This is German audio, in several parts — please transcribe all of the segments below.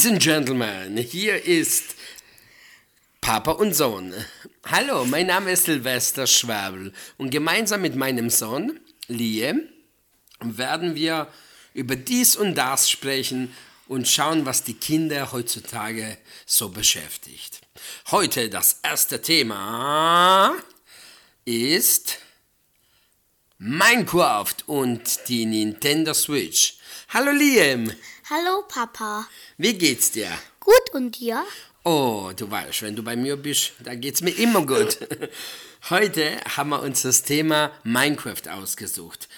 Ladies and Gentlemen, hier ist Papa und Sohn. Hallo, mein Name ist Silvester Schwabel und gemeinsam mit meinem Sohn, Liam, werden wir über dies und das sprechen und schauen, was die Kinder heutzutage so beschäftigt. Heute das erste Thema ist Minecraft und die Nintendo Switch. Hallo Liam, Hallo Papa. wie geht's dir? Gut und dir? Oh, du weißt, wenn du bei mir bist, da geht's mir immer gut. Heute haben wir uns das Thema Minecraft ausgesucht.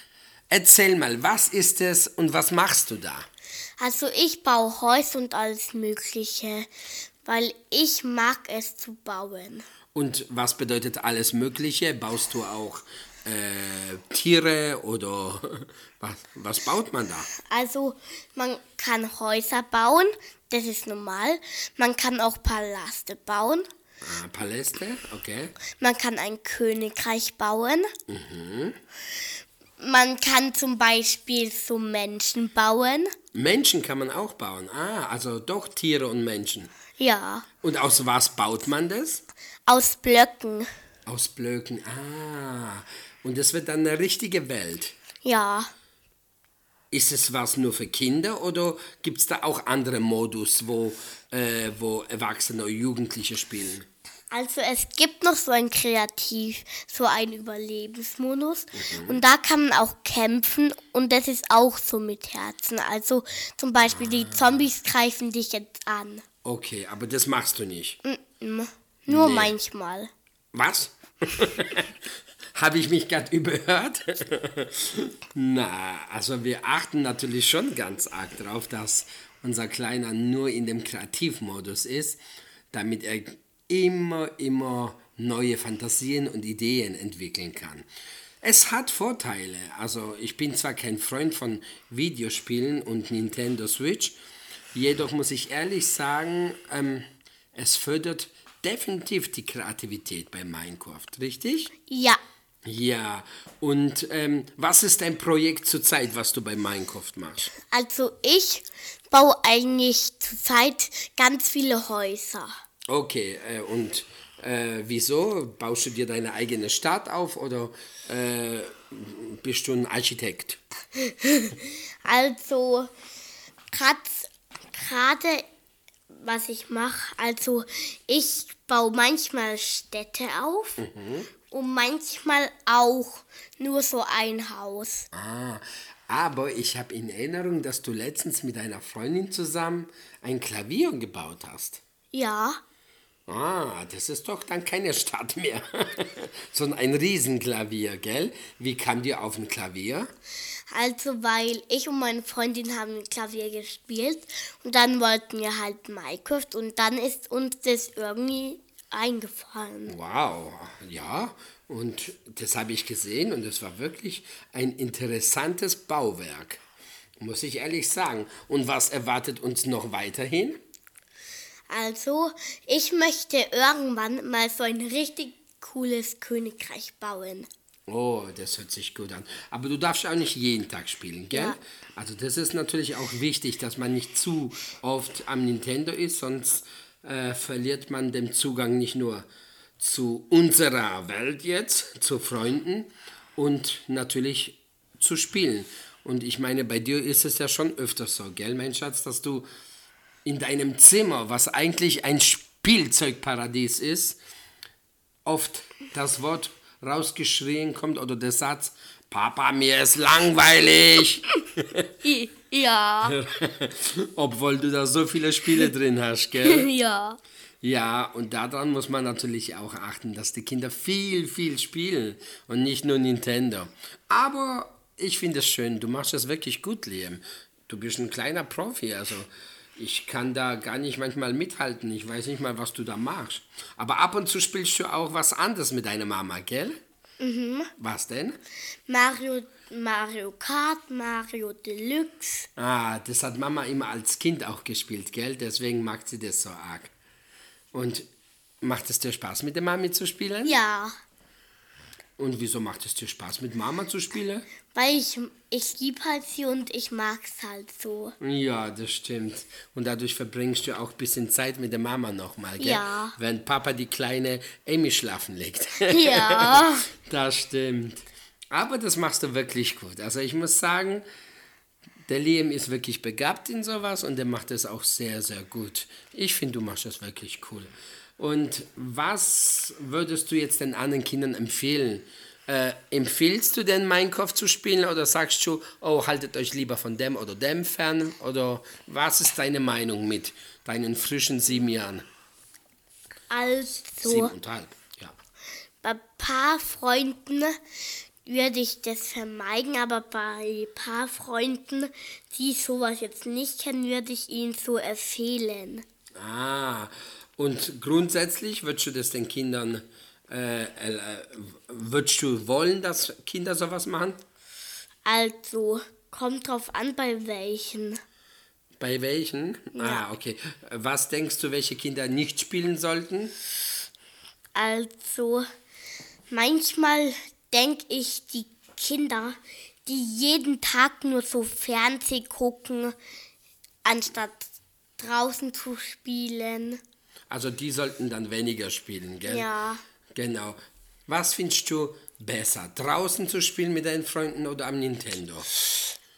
Erzähl mal, was ist es und was machst du da? Also ich baue Häuser und alles Mögliche, weil ich mag es zu bauen. Und was bedeutet alles Mögliche? Baust du auch äh, Tiere oder was, was baut man da? Also man kann Häuser bauen, das ist normal. Man kann auch Palaste bauen. Ah, Paläste, okay. Man kann ein Königreich bauen. Man kann zum Beispiel so Menschen bauen. Menschen kann man auch bauen. Ah, also doch Tiere und Menschen. Ja, Und aus was baut man das? aus Blöcken. Aus Blöcken. Ah, und das wird dann eine richtige Welt. Ja, Ist es was nur für Kinder oder gibt es da auch andere Modus, wo, äh, wo Erwachsene oder Jugendliche spielen? Also es gibt noch so ein Kreativ, so ein Überlebensmodus. Und da kann man auch kämpfen und das ist auch so mit Herzen. Also zum Beispiel die Zombies greifen dich jetzt an. Okay, aber das machst du nicht. Mm, Nur Nee. manchmal. Was? Habe ich mich gerade überhört? Na, also wir achten natürlich schon ganz arg darauf, dass unser Kleiner nur in dem Kreativmodus ist, damit er immer, immer neue Fantasien und Ideen entwickeln kann. Es hat Vorteile. Also ich bin zwar kein Freund von Videospielen und Nintendo Switch, jedoch muss ich ehrlich sagen, ähm, es fördert definitiv die Kreativität bei Minecraft, richtig? Ja, Ja, und ähm, was ist dein Projekt zurzeit, was du bei Minecraft machst? also ich baue eigentlich zurzeit ganz viele Häuser. Okay, äh, und äh, wieso? Baust du dir deine eigene Stadt auf oder äh, bist du ein Architekt? Also gerade was ich mache, also ich baue manchmal Städte auf und manchmal auch nur so ein Haus. Ah, aber ich habe in Erinnerung, dass du letztens mit einer Freundin zusammen ein Klavier gebaut hast. Ja, Ah, das ist doch dann keine Stadt mehr, sondern ein Riesenklavier, gell? Wie kam dir auf ein Klavier? also weil ich und meine Freundin haben Klavier gespielt und dann wollten wir halt Minecraft und dann ist uns das irgendwie eingefallen. Wow, ja, und das habe ich gesehen und es war wirklich ein interessantes Bauwerk, muss ich ehrlich sagen. Und was erwartet uns noch weiterhin? Also, ich möchte irgendwann mal so ein richtig cooles Königreich bauen. Oh, das hört sich gut an. Aber du darfst auch nicht jeden Tag spielen, gell? Ja. Also das ist natürlich auch wichtig, dass man nicht zu oft am Nintendo ist, sonst äh, verliert man den Zugang nicht nur zu unserer Welt jetzt, zu Freunden und natürlich zu spielen. Und ich meine, bei dir ist es ja schon öfters so, gell, mein Schatz, dass du in deinem Zimmer, was eigentlich ein Spielzeugparadies ist, oft das Wort rausgeschrien kommt oder der Satz, Papa, mir ist langweilig, ja, obwohl du da so viele Spiele drin hast, gell? ja. Ja, und daran muss man natürlich auch achten, dass die Kinder viel, viel spielen und nicht nur Nintendo. Aber ich finde es schön, du machst das wirklich gut, Liam. Du bist ein kleiner Profi, also ich kann da gar nicht manchmal mithalten. Ich weiß nicht mal, was du da machst. Aber ab und zu spielst du auch was anderes mit deiner Mama, gell? Mhm. Was denn? Mario, Mario Kart, Mario Deluxe. Ah, das hat Mama immer als Kind auch gespielt, gell? Deswegen mag sie das so arg. Und macht es dir Spaß, mit der Mami zu spielen? Ja, Und wieso macht es dir Spaß, mit Mama zu spielen? Weil ich, ich lieb halt sie und ich mag's halt so. Ja, das stimmt. Und dadurch verbringst du auch ein bisschen Zeit mit der Mama nochmal, gell? Ja. Wenn Papa die kleine Amy schlafen legt. Ja. das stimmt. Aber das machst du wirklich gut. Also ich muss sagen, der Liam ist wirklich begabt in sowas und der macht das auch sehr, sehr gut. Ich finde, du machst das wirklich cool. Und was würdest du jetzt den anderen Kindern empfehlen? Äh, empfiehlst du denn Minecraft zu spielen oder sagst du, oh, haltet euch lieber von dem oder dem fern? Oder was ist deine Meinung mit deinen frischen sieben Jahren? Also, Siebeneinhalb, ja. bei ein paar Freunden würde ich das vermeiden, aber bei ein paar Freunden, die sowas jetzt nicht kennen, würde ich ihnen so empfehlen. Ah, und grundsätzlich würdest du das den Kindern, äh, äh, würdest du wollen, dass Kinder sowas machen? Also, kommt drauf an, bei welchen. Bei welchen? Ja. Ah, okay. Was denkst du, welche Kinder nicht spielen sollten? Also, manchmal denke ich, die Kinder, die jeden Tag nur so Fernseh gucken, anstatt draußen zu spielen. Also die sollten dann weniger spielen, gell? Ja. Genau. Was findest du besser? Draußen zu spielen mit deinen Freunden oder am Nintendo?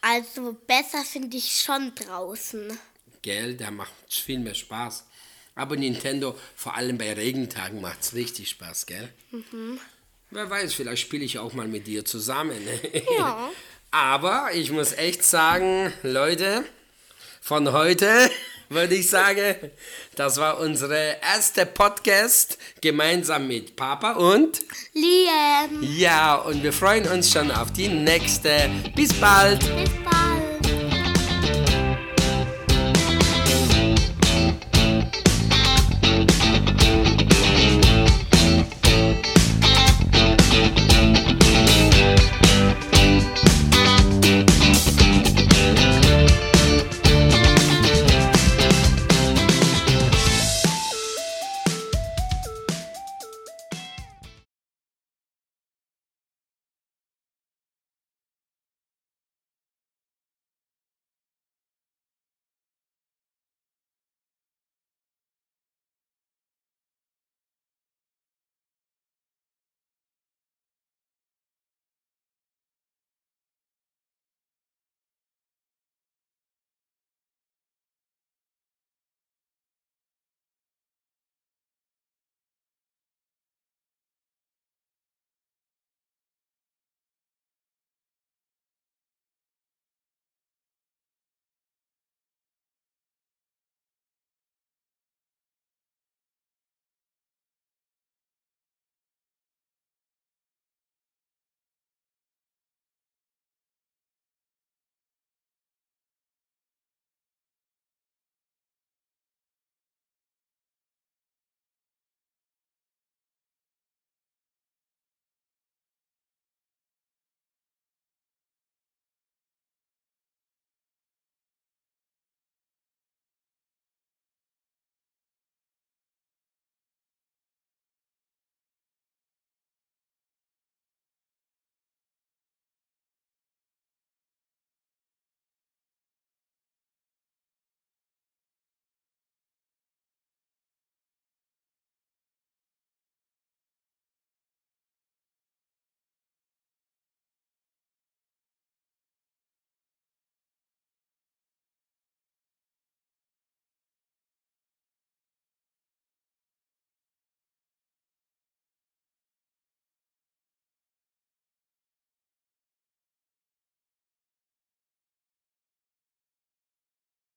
Also besser finde ich schon draußen. Gell, da macht viel mehr Spaß. Aber Nintendo, vor allem bei Regentagen, macht es richtig Spaß, gell? Wer weiß, vielleicht spiele ich auch mal mit dir zusammen. Ja. Aber ich muss echt sagen, Leute, von heute würde ich sagen, das war unsere erste Podcast gemeinsam mit Papa und Liam, ja, und wir freuen uns schon auf die nächste. Bis bald. bis bald.